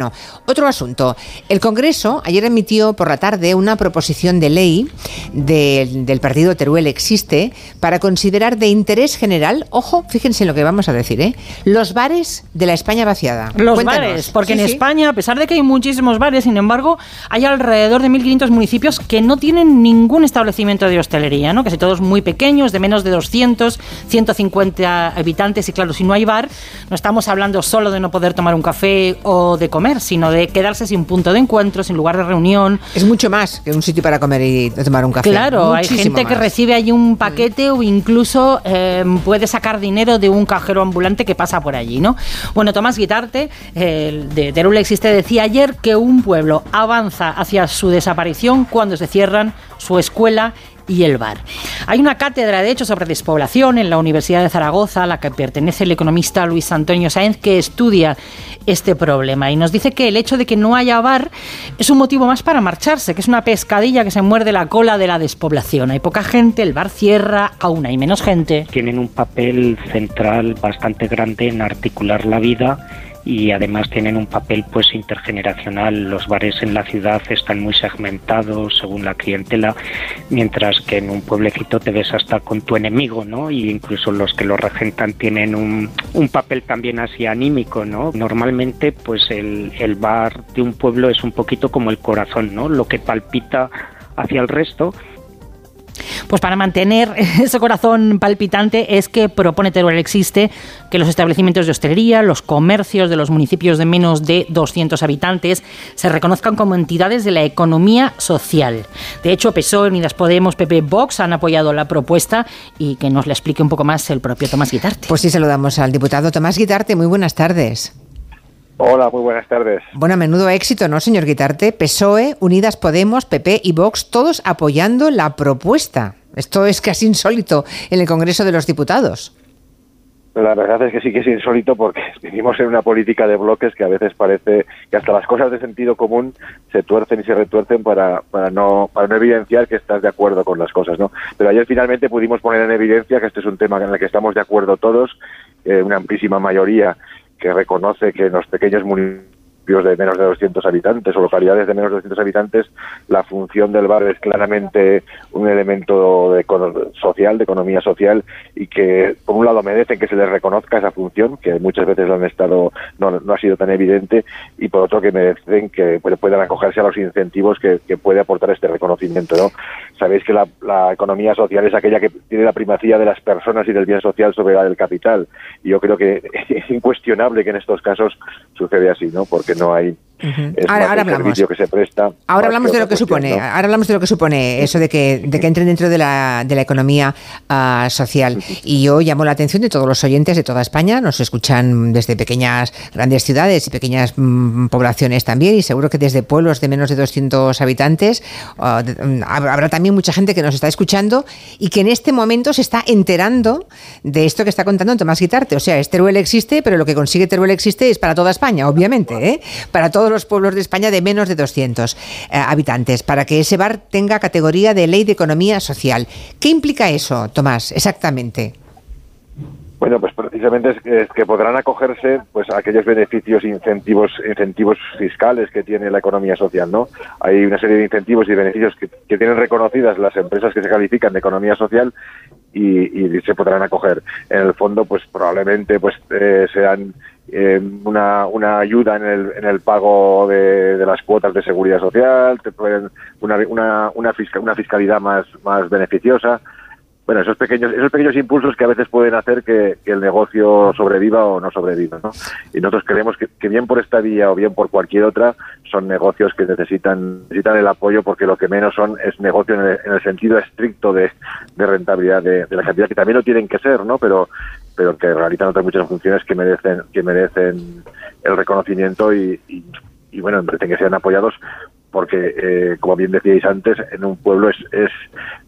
No. Otro asunto. El Congreso ayer emitió por la tarde una proposición de ley del partido Teruel Existe para considerar de interés general, ojo, fíjense en lo que vamos a decir, ¿eh? los bares de la España vaciada. Los bares, porque en España, a pesar de que hay muchísimos bares, sin embargo, hay alrededor de 1.500 municipios que no tienen ningún establecimiento de hostelería, ¿no? casi todos muy pequeños, de menos de 200, 150 habitantes, y claro, si no hay bar, no estamos hablando solo de no poder tomar un café o de comer sino de quedarse sin punto de encuentro, sin lugar de reunión. Es mucho más que un sitio para comer y tomar un café. Claro, hay gente que recibe allí un paquete o incluso eh, puede sacar dinero de un cajero ambulante que pasa por allí, ¿no? Bueno, Tomás Guitarte, de Teruel Existe, decía ayer que un pueblo avanza hacia su desaparición cuando se cierran su escuela y el bar. Hay una cátedra, de hecho, sobre despoblación en la Universidad de Zaragoza, a la que pertenece el economista Luis Antonio Sáenz, que estudia este problema y nos dice que el hecho de que no haya bar es un motivo más para marcharse, que es una pescadilla que se muerde la cola de la despoblación. Hay poca gente, el bar cierra, aún hay menos gente. Tienen un papel central bastante grande en articular la vida y además tienen un papel pues intergeneracional. Los bares en la ciudad están muy segmentados según la clientela, mientras que en un pueblecito te ves hasta con tu enemigo, ¿no? Y incluso los que lo regentan tienen un, un papel también así anímico, ¿no? Normalmente pues el, el bar de un pueblo es un poquito como el corazón, ¿no? Lo que palpita hacia el resto pues para mantener ese corazón palpitante es que propone Teruel Existe que los establecimientos de hostelería, los comercios de los municipios de menos de 200 habitantes se reconozcan como entidades de la economía social. De hecho, PSOE, Unidas Podemos, PP, Vox han apoyado la propuesta y que nos la explique un poco más el propio Tomás Guitarte. Pues sí, saludamos al diputado Tomás Guitarte. Muy buenas tardes. Hola, muy buenas tardes. Bueno, a menudo éxito, ¿no, señor Guitarte? PSOE, Unidas Podemos, PP y Vox, todos apoyando la propuesta. Esto es casi insólito en el Congreso de los Diputados. La verdad es que sí que es insólito porque vivimos en una política de bloques que a veces parece que hasta las cosas de sentido común se tuercen y se retuercen para, para, no, para no evidenciar que estás de acuerdo con las cosas. ¿no? Pero ayer finalmente pudimos poner en evidencia que este es un tema en el que estamos de acuerdo todos, eh, una amplísima mayoría que reconoce que los pequeños municipios de menos de 200 habitantes o localidades de menos de 200 habitantes, la función del bar es claramente un elemento de, social, de economía social, y que por un lado merecen que se les reconozca esa función, que muchas veces han estado, no, no ha sido tan evidente, y por otro que merecen que puedan acogerse a los incentivos que, puede aportar este reconocimiento. ¿no? Sabéis que la, la, economía social es aquella que tiene la primacía de las personas y del bien social sobre la del capital, y yo creo que es incuestionable que en estos casos sucede así, ¿no? porque no hay ahora, hablamos. que se presta. Ahora hablamos de lo que supone, ahora hablamos de lo que supone eso de que, de que entren dentro de la, de la economía ah, social. Y yo llamo la atención de todos los oyentes de toda España, nos escuchan desde pequeñas, grandes ciudades y pequeñas mm, poblaciones también, y seguro que desde pueblos de menos de 200 habitantes ah, mm, habrá también mucha gente que nos está escuchando y que en este momento se está enterando de esto que está contando Tomás Guitarte. O sea, este Teruel existe, pero lo que consigue Teruel existe es para toda España, obviamente, ¿eh? para todos los pueblos de España de menos de 200 eh, habitantes, para que ese bar tenga categoría de ley de economía social. ¿Qué implica eso, Tomás, exactamente? Bueno, pues precisamente es, que podrán acogerse pues a aquellos beneficios, incentivos, incentivos fiscales que tiene la economía social, ¿no? Hay una serie de incentivos y beneficios que, tienen reconocidas las empresas que se califican de economía social y, se podrán acoger. En el fondo, pues probablemente pues eh, sean eh, una, una ayuda en el, en el pago de, de las cuotas de seguridad social, te pueden, una, una, una, una fiscalidad más, más beneficiosa. Bueno, esos pequeños, esos pequeños impulsos que a veces pueden hacer que, el negocio sobreviva o no sobreviva. ¿no? Y nosotros creemos que, que, bien por esta vía o bien por cualquier otra, son negocios que necesitan, necesitan el apoyo porque lo que menos son es negocio en el, en el sentido estricto de, de rentabilidad de, de, la cantidad, que también lo tienen que ser, ¿no? Pero, pero que realizan otras muchas funciones que merecen que merecen el reconocimiento y, y, bueno, merecen que sean apoyados porque eh, como bien decíais antes en un pueblo es, es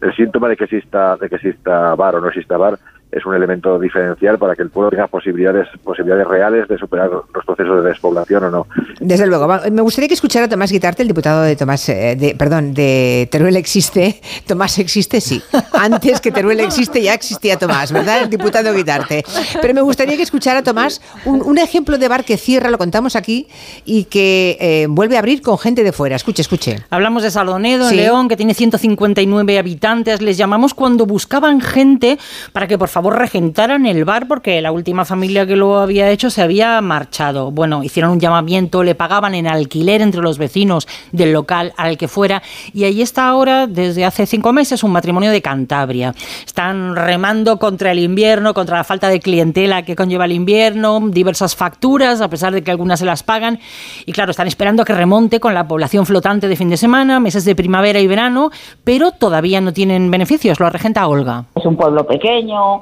el síntoma de que exista de que exista bar o no exista bar es un elemento diferencial para que el pueblo tenga posibilidades, posibilidades reales de superar los procesos de despoblación o no. Desde luego. Me gustaría que escuchara a Tomás Guitarte, el diputado de Tomás, eh, de, perdón, de Teruel existe. Tomás existe, sí. Antes que Teruel existe ya existía Tomás, ¿verdad? El diputado Guitarte. Pero me gustaría que escuchara a Tomás un, ejemplo de bar que cierra, lo contamos aquí, y que eh, vuelve a abrir con gente de fuera. Escuche, escuche. Hablamos de Sardonedo, en León, que tiene 159 habitantes. Les llamamos cuando buscaban gente para que por favor regentaran el bar porque la última familia que lo había hecho se había marchado. Bueno, hicieron un llamamiento, le pagaban en alquiler entre los vecinos del local al que fuera y ahí está ahora, desde hace cinco meses, un matrimonio de Cantabria. Están remando contra el invierno, contra la falta de clientela que conlleva el invierno, diversas facturas, a pesar de que algunas se las pagan. Y claro, están esperando que remonte con la población flotante de fin de semana, meses de primavera y verano, pero todavía no tienen beneficios. Lo regenta Olga. Es un pueblo pequeño,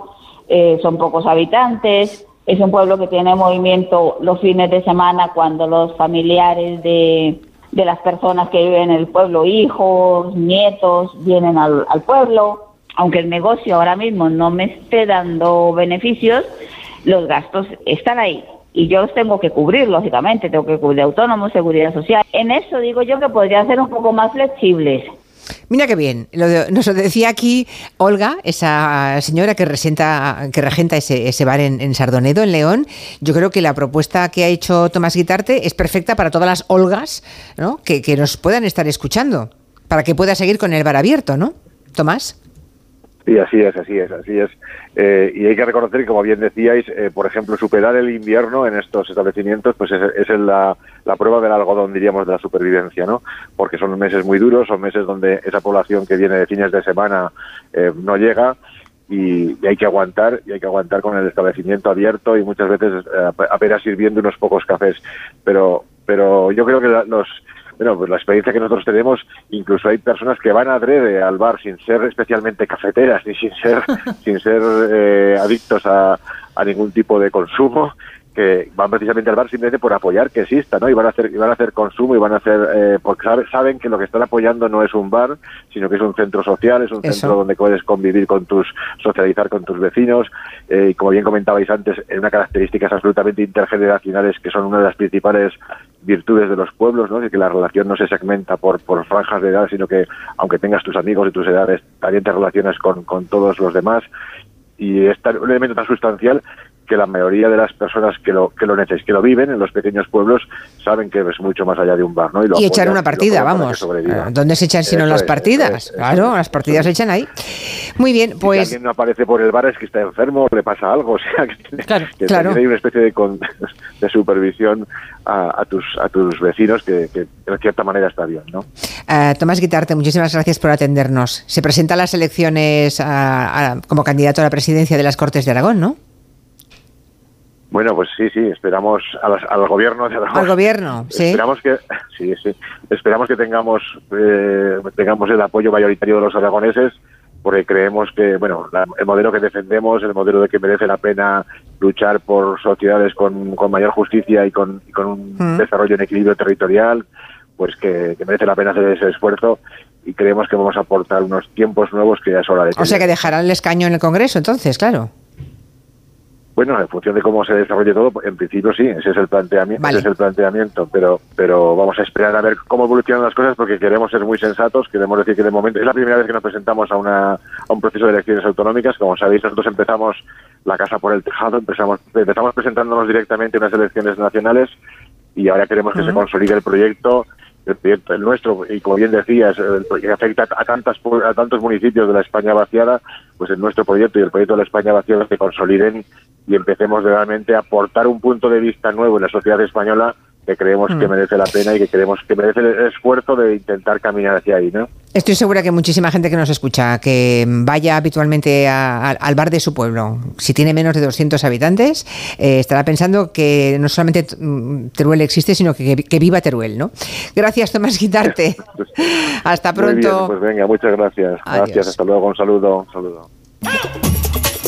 eh, son pocos habitantes, es un pueblo que tiene movimiento los fines de semana cuando los familiares de, de las personas que viven en el pueblo, hijos, nietos, vienen al, al pueblo. Aunque el negocio ahora mismo no me esté dando beneficios, los gastos están ahí y yo los tengo que cubrir, lógicamente, tengo que cubrir autónomos, seguridad social. En eso digo yo que podría ser un poco más flexibles. Mira qué bien. nos lo decía aquí Olga, esa señora que, resenta, que regenta ese, bar en, Sardonedo, en León. Yo creo que la propuesta que ha hecho Tomás Guitarte es perfecta para todas las Olgas que, que nos puedan estar escuchando, para que pueda seguir con el bar abierto, ¿no? Tomás. Sí, así es, así es, así es. Eh, y hay que reconocer como bien decíais, eh, por ejemplo, superar el invierno en estos establecimientos, pues es, es la, la, prueba del algodón, diríamos, de la supervivencia, ¿no? Porque son meses muy duros, son meses donde esa población que viene de fines de semana eh, no llega y, y, hay que aguantar, y hay que aguantar con el establecimiento abierto y muchas veces apenas sirviendo unos pocos cafés. Pero, pero yo creo que los bueno, pues la experiencia que nosotros tenemos, incluso hay personas que van a adrede al bar sin ser especialmente cafeteras ni sin ser, sin ser eh, adictos a, a ningún tipo de consumo que van precisamente al bar simplemente por apoyar que exista, ¿no? Y van a hacer, y van a hacer consumo y van a hacer, eh, porque saben que lo que están apoyando no es un bar, sino que es un centro social, es un centro donde puedes convivir con tus, socializar con tus vecinos, eh, y como bien comentabais antes, en una características absolutamente intergeneracionales que son una de las principales virtudes de los pueblos, ¿no? De que la relación no se segmenta por, por franjas de edad, sino que aunque tengas tus amigos y tus edades, también te relacionas con, con todos los demás y es un elemento tan sustancial que la mayoría de las personas que lo que lo necesitan, que lo viven en los pequeños pueblos saben que es mucho más allá de un bar, ¿no? Y, echar una partida, vamos. ¿Dónde se echan sino las partidas? claro, las partidas se echan ahí. Muy bien, pues. Si alguien no aparece por el bar es que está enfermo, le pasa algo, o sea, que, claro, hay una especie de, de supervisión a, tus a tus vecinos que, que, de cierta manera está bien, ¿no? Uh, Tomás Guitarte, muchísimas gracias por atendernos. Se presenta a las elecciones como candidato a la presidencia de las Cortes de Aragón, ¿no? Bueno, pues sí, sí, esperamos al gobierno de Al gobierno, sí. Esperamos que, sí, sí, esperamos que tengamos, eh, tengamos el apoyo mayoritario de los aragoneses, porque creemos que, bueno, el modelo que defendemos, el modelo de que merece la pena luchar por sociedades con, mayor justicia y con, un mm. desarrollo en equilibrio territorial, pues que, merece la pena hacer ese esfuerzo y creemos que vamos a aportar unos tiempos nuevos que ya es hora de... O sea que dejarán el escaño en el Congreso, entonces, claro. Bueno, en función de cómo se desarrolle todo, en principio sí, ese es el planteamiento, ese es el planteamiento, pero pero vamos a esperar a ver cómo evolucionan las cosas porque queremos ser muy sensatos, queremos decir que de momento es la primera vez que nos presentamos a una a un proceso de elecciones autonómicas, como sabéis nosotros empezamos la casa por el tejado, empezamos empezamos presentándonos directamente a unas elecciones nacionales y ahora queremos que se consolide el proyecto el el nuestro y como bien decías el, que afecta a tantas a tantos municipios de la España vaciada pues el nuestro proyecto y el proyecto de la España vaciada se consoliden y empecemos realmente a aportar un punto de vista nuevo en la sociedad española que creemos que mm. merece la pena y que creemos que merece el esfuerzo de intentar caminar hacia ahí, ¿no? Estoy segura que muchísima gente que nos escucha, que vaya habitualmente al bar de su pueblo, si tiene menos de 200 habitantes, eh, estará pensando que no solamente mm, Teruel existe, sino que, viva Teruel, ¿no? Gracias, Tomás Quitarte. hasta pronto. pues venga, muchas gracias. Gracias, hasta luego, un saludo. Un saludo.